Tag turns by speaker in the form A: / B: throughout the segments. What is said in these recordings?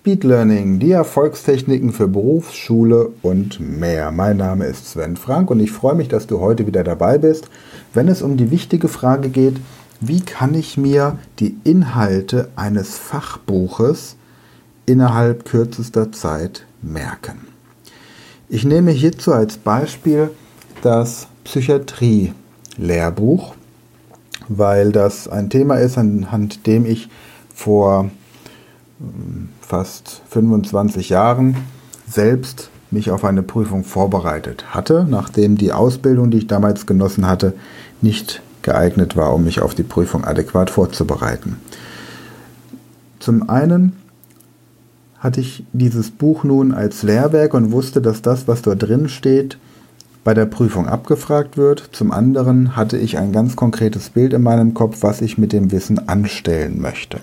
A: Speed Learning, die Erfolgstechniken für Beruf, Schule und mehr. Mein Name ist Sven Frank und ich freue mich, dass du heute wieder dabei bist, wenn es um die wichtige Frage geht, wie kann ich mir die Inhalte eines Fachbuches innerhalb kürzester Zeit merken. Ich nehme hierzu als Beispiel das Psychiatrie-Lehrbuch, weil das ein Thema ist, anhand dem ich vor fast 25 Jahren selbst mich auf eine Prüfung vorbereitet hatte, nachdem die Ausbildung, die ich damals genossen hatte, nicht geeignet war, um mich auf die Prüfung adäquat vorzubereiten. Zum einen hatte ich dieses Buch nun als Lehrwerk und wusste, dass das, was dort drin steht, bei der Prüfung abgefragt wird. Zum anderen hatte ich ein ganz konkretes Bild in meinem Kopf, was ich mit dem Wissen anstellen möchte.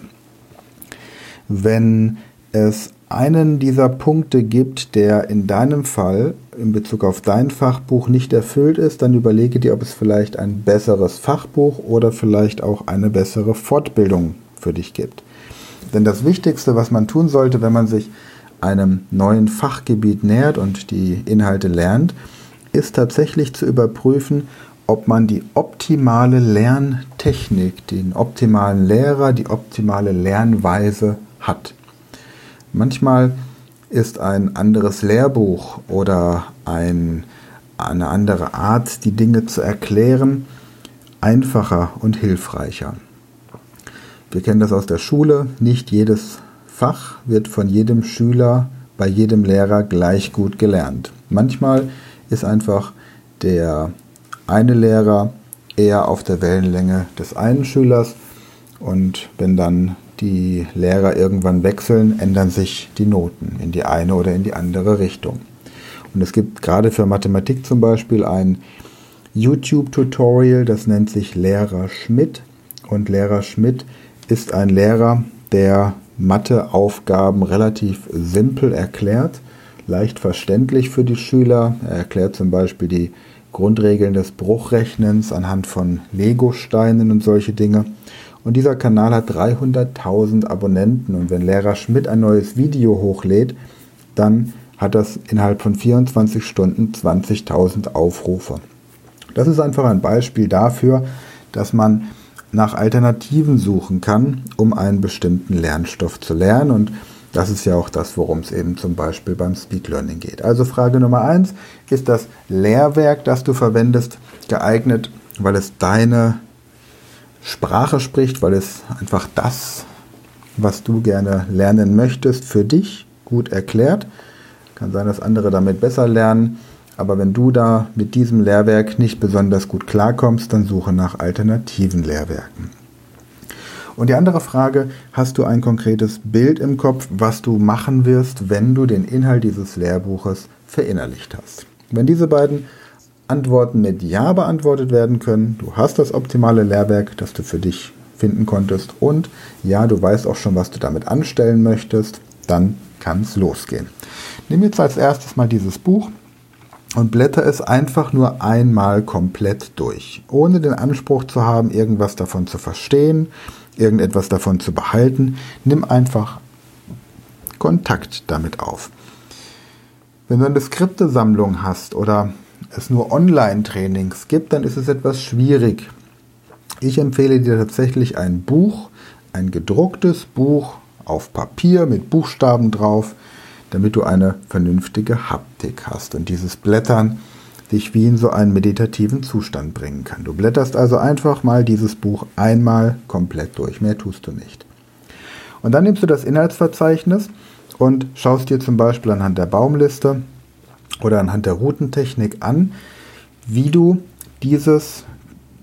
A: Wenn es einen dieser Punkte gibt, der in deinem Fall in Bezug auf dein Fachbuch nicht erfüllt ist, dann überlege dir, ob es vielleicht ein besseres Fachbuch oder vielleicht auch eine bessere Fortbildung für dich gibt. Denn das Wichtigste, was man tun sollte, wenn man sich einem neuen Fachgebiet nähert und die Inhalte lernt, ist tatsächlich zu überprüfen, ob man die optimale Lerntechnik, den optimalen Lehrer, die optimale Lernweise hat. Manchmal ist ein anderes Lehrbuch oder ein, eine andere Art, die Dinge zu erklären, einfacher und hilfreicher. Wir kennen das aus der Schule. Nicht jedes Fach wird von jedem Schüler bei jedem Lehrer gleich gut gelernt. Manchmal ist einfach der eine Lehrer eher auf der Wellenlänge des einen Schülers und wenn dann die Lehrer irgendwann wechseln, ändern sich die Noten in die eine oder in die andere Richtung. Und es gibt gerade für Mathematik zum Beispiel ein YouTube-Tutorial, das nennt sich Lehrer Schmidt. Und Lehrer Schmidt ist ein Lehrer, der Matheaufgaben relativ simpel erklärt, leicht verständlich für die Schüler. Er erklärt zum Beispiel die Grundregeln des Bruchrechnens anhand von Legosteinen und solche Dinge. Und dieser Kanal hat 300.000 Abonnenten. Und wenn Lehrer Schmidt ein neues Video hochlädt, dann hat das innerhalb von 24 Stunden 20.000 Aufrufe. Das ist einfach ein Beispiel dafür, dass man nach Alternativen suchen kann, um einen bestimmten Lernstoff zu lernen. Und das ist ja auch das, worum es eben zum Beispiel beim Speed Learning geht. Also Frage Nummer eins: Ist das Lehrwerk, das du verwendest, geeignet, weil es deine Sprache spricht, weil es einfach das, was du gerne lernen möchtest, für dich gut erklärt. Kann sein, dass andere damit besser lernen, aber wenn du da mit diesem Lehrwerk nicht besonders gut klarkommst, dann suche nach alternativen Lehrwerken. Und die andere Frage, hast du ein konkretes Bild im Kopf, was du machen wirst, wenn du den Inhalt dieses Lehrbuches verinnerlicht hast? Wenn diese beiden Antworten mit Ja beantwortet werden können. Du hast das optimale Lehrwerk, das du für dich finden konntest. Und ja, du weißt auch schon, was du damit anstellen möchtest. Dann kann es losgehen. Nimm jetzt als erstes mal dieses Buch und blätter es einfach nur einmal komplett durch, ohne den Anspruch zu haben, irgendwas davon zu verstehen, irgendetwas davon zu behalten. Nimm einfach Kontakt damit auf. Wenn du eine Skriptesammlung hast oder es nur Online-Trainings gibt, dann ist es etwas schwierig. Ich empfehle dir tatsächlich ein Buch, ein gedrucktes Buch auf Papier mit Buchstaben drauf, damit du eine vernünftige Haptik hast und dieses Blättern dich wie in so einen meditativen Zustand bringen kann. Du blätterst also einfach mal dieses Buch einmal komplett durch, mehr tust du nicht. Und dann nimmst du das Inhaltsverzeichnis und schaust dir zum Beispiel anhand der Baumliste oder anhand der Routentechnik an, wie du dieses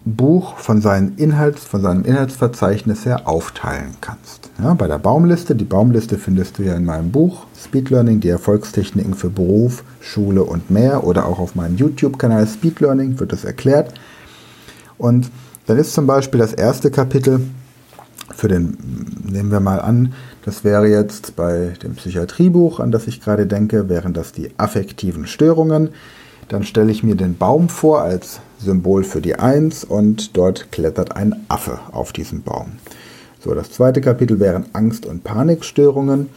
A: Buch von, seinen Inhalts, von seinem Inhaltsverzeichnis her aufteilen kannst. Ja, bei der Baumliste, die Baumliste findest du ja in meinem Buch Speed Learning, die Erfolgstechniken für Beruf, Schule und mehr oder auch auf meinem YouTube-Kanal Speed Learning wird das erklärt. Und dann ist zum Beispiel das erste Kapitel für den, nehmen wir mal an, das wäre jetzt bei dem Psychiatriebuch, an das ich gerade denke, wären das die affektiven Störungen. Dann stelle ich mir den Baum vor als Symbol für die Eins und dort klettert ein Affe auf diesem Baum. So, das zweite Kapitel wären Angst- und Panikstörungen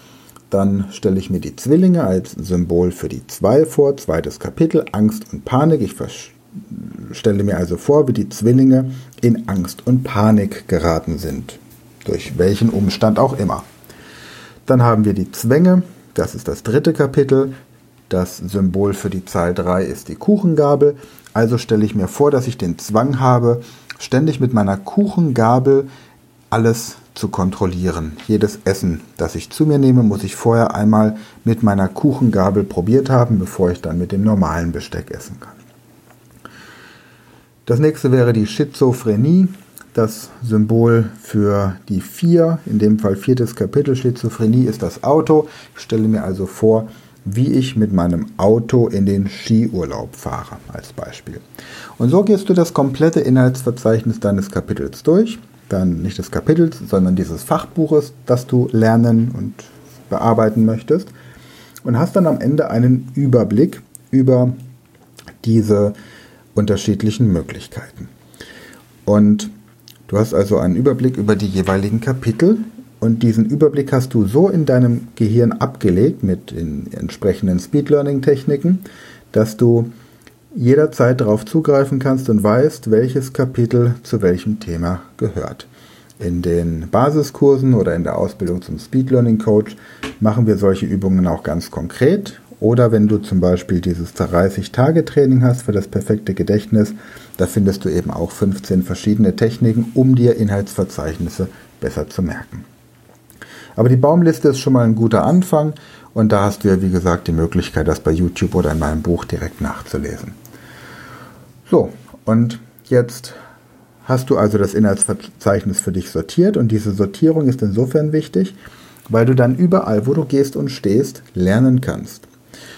A: dann stelle ich mir die Zwillinge als Symbol für die zwei vor, zweites Kapitel, Angst und Panik. Ich stelle mir also vor, wie die Zwillinge in Angst und Panik geraten sind, durch welchen Umstand auch immer. Dann haben wir die Zwänge, das ist das dritte Kapitel. Das Symbol für die Zahl 3 ist die Kuchengabel. Also stelle ich mir vor, dass ich den Zwang habe, ständig mit meiner Kuchengabel alles zu kontrollieren. Jedes Essen, das ich zu mir nehme, muss ich vorher einmal mit meiner Kuchengabel probiert haben, bevor ich dann mit dem normalen Besteck essen kann. Das nächste wäre die Schizophrenie, das Symbol für die vier, in dem Fall viertes Kapitel Schizophrenie ist das Auto. Ich stelle mir also vor, wie ich mit meinem Auto in den Skiurlaub fahre, als Beispiel. Und so gehst du das komplette Inhaltsverzeichnis deines Kapitels durch dann nicht des Kapitels, sondern dieses Fachbuches, das du lernen und bearbeiten möchtest. Und hast dann am Ende einen Überblick über diese unterschiedlichen Möglichkeiten. Und du hast also einen Überblick über die jeweiligen Kapitel und diesen Überblick hast du so in deinem Gehirn abgelegt mit den entsprechenden Speed Learning Techniken, dass du jederzeit darauf zugreifen kannst und weißt, welches Kapitel zu welchem Thema gehört. In den Basiskursen oder in der Ausbildung zum Speed Learning Coach machen wir solche Übungen auch ganz konkret. Oder wenn du zum Beispiel dieses 30-Tage-Training hast für das perfekte Gedächtnis, da findest du eben auch 15 verschiedene Techniken, um dir Inhaltsverzeichnisse besser zu merken. Aber die Baumliste ist schon mal ein guter Anfang und da hast du ja wie gesagt die Möglichkeit, das bei YouTube oder in meinem Buch direkt nachzulesen. So, und jetzt hast du also das Inhaltsverzeichnis für dich sortiert und diese Sortierung ist insofern wichtig, weil du dann überall, wo du gehst und stehst, lernen kannst.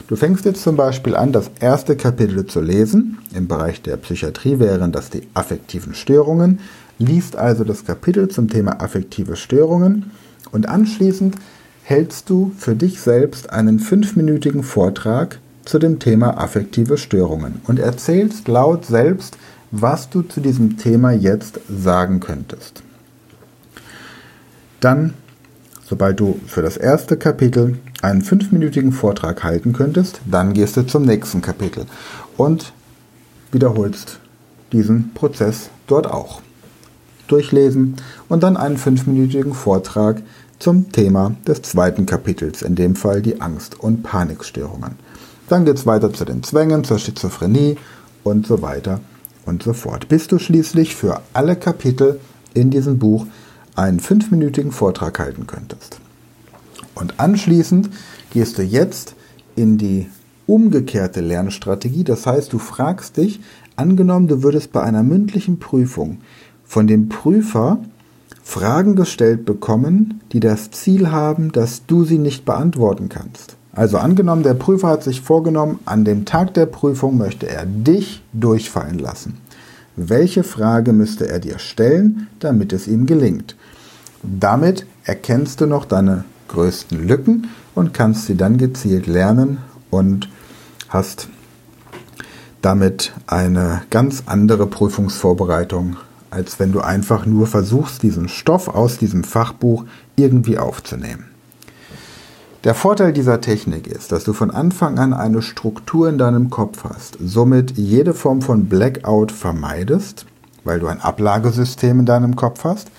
A: Du fängst jetzt zum Beispiel an, das erste Kapitel zu lesen. Im Bereich der Psychiatrie wären das die affektiven Störungen. Liest also das Kapitel zum Thema affektive Störungen und anschließend hältst du für dich selbst einen fünfminütigen Vortrag zu dem Thema affektive Störungen und erzählst laut selbst, was du zu diesem Thema jetzt sagen könntest. Dann, sobald du für das erste Kapitel einen fünfminütigen Vortrag halten könntest, dann gehst du zum nächsten Kapitel und wiederholst diesen Prozess dort auch. Durchlesen und dann einen fünfminütigen Vortrag zum Thema des zweiten Kapitels, in dem Fall die Angst- und Panikstörungen. Dann geht es weiter zu den Zwängen, zur Schizophrenie und so weiter und so fort, bis du schließlich für alle Kapitel in diesem Buch einen fünfminütigen Vortrag halten könntest. Und anschließend gehst du jetzt in die umgekehrte Lernstrategie. Das heißt, du fragst dich, angenommen, du würdest bei einer mündlichen Prüfung von dem Prüfer Fragen gestellt bekommen, die das Ziel haben, dass du sie nicht beantworten kannst. Also angenommen, der Prüfer hat sich vorgenommen, an dem Tag der Prüfung möchte er dich durchfallen lassen. Welche Frage müsste er dir stellen, damit es ihm gelingt? Damit erkennst du noch deine größten Lücken und kannst sie dann gezielt lernen und hast damit eine ganz andere Prüfungsvorbereitung, als wenn du einfach nur versuchst, diesen Stoff aus diesem Fachbuch irgendwie aufzunehmen. Der Vorteil dieser Technik ist, dass du von Anfang an eine Struktur in deinem Kopf hast, somit jede Form von Blackout vermeidest, weil du ein Ablagesystem in deinem Kopf hast,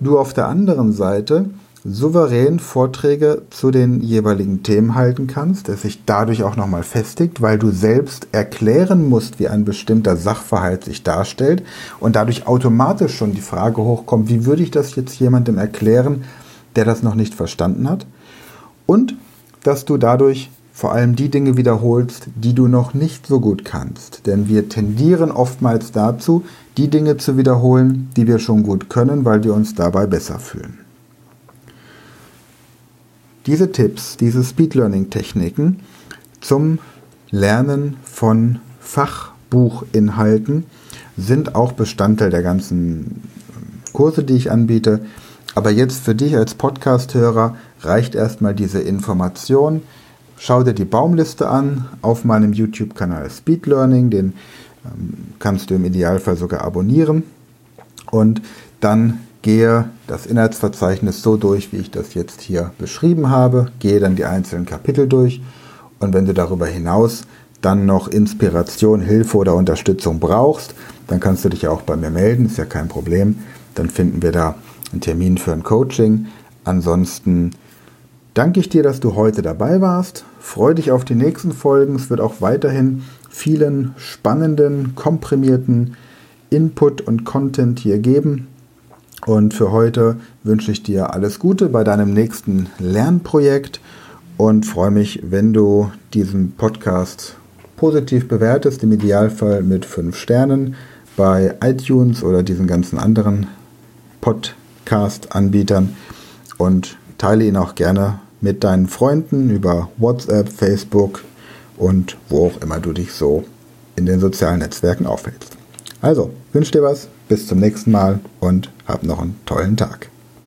A: du auf der anderen Seite souverän Vorträge zu den jeweiligen Themen halten kannst, es sich dadurch auch nochmal festigt, weil du selbst erklären musst, wie ein bestimmter Sachverhalt sich darstellt und dadurch automatisch schon die Frage hochkommt, wie würde ich das jetzt jemandem erklären, der das noch nicht verstanden hat? und dass du dadurch vor allem die Dinge wiederholst, die du noch nicht so gut kannst. Denn wir tendieren oftmals dazu, die Dinge zu wiederholen, die wir schon gut können, weil wir uns dabei besser fühlen. Diese Tipps, diese Speed Learning Techniken zum Lernen von Fachbuchinhalten sind auch Bestandteil der ganzen Kurse, die ich anbiete. Aber jetzt für dich als Podcast-Hörer reicht erstmal diese Information. Schau dir die Baumliste an auf meinem YouTube-Kanal Speed Learning. Den ähm, kannst du im Idealfall sogar abonnieren. Und dann gehe das Inhaltsverzeichnis so durch, wie ich das jetzt hier beschrieben habe, gehe dann die einzelnen Kapitel durch und wenn du darüber hinaus dann noch Inspiration, Hilfe oder Unterstützung brauchst, dann kannst du dich ja auch bei mir melden, ist ja kein Problem. Dann finden wir da einen Termin für ein Coaching. Ansonsten danke ich dir, dass du heute dabei warst. Freue dich auf die nächsten Folgen. Es wird auch weiterhin vielen spannenden, komprimierten Input und Content hier geben. Und für heute wünsche ich dir alles Gute bei deinem nächsten Lernprojekt und freue mich, wenn du diesen Podcast positiv bewertest, im Idealfall mit 5 Sternen bei iTunes oder diesen ganzen anderen Podcast-Anbietern und teile ihn auch gerne mit deinen Freunden über WhatsApp, Facebook und wo auch immer du dich so in den sozialen Netzwerken aufhältst. Also, wünsche dir was, bis zum nächsten Mal und hab noch einen tollen Tag.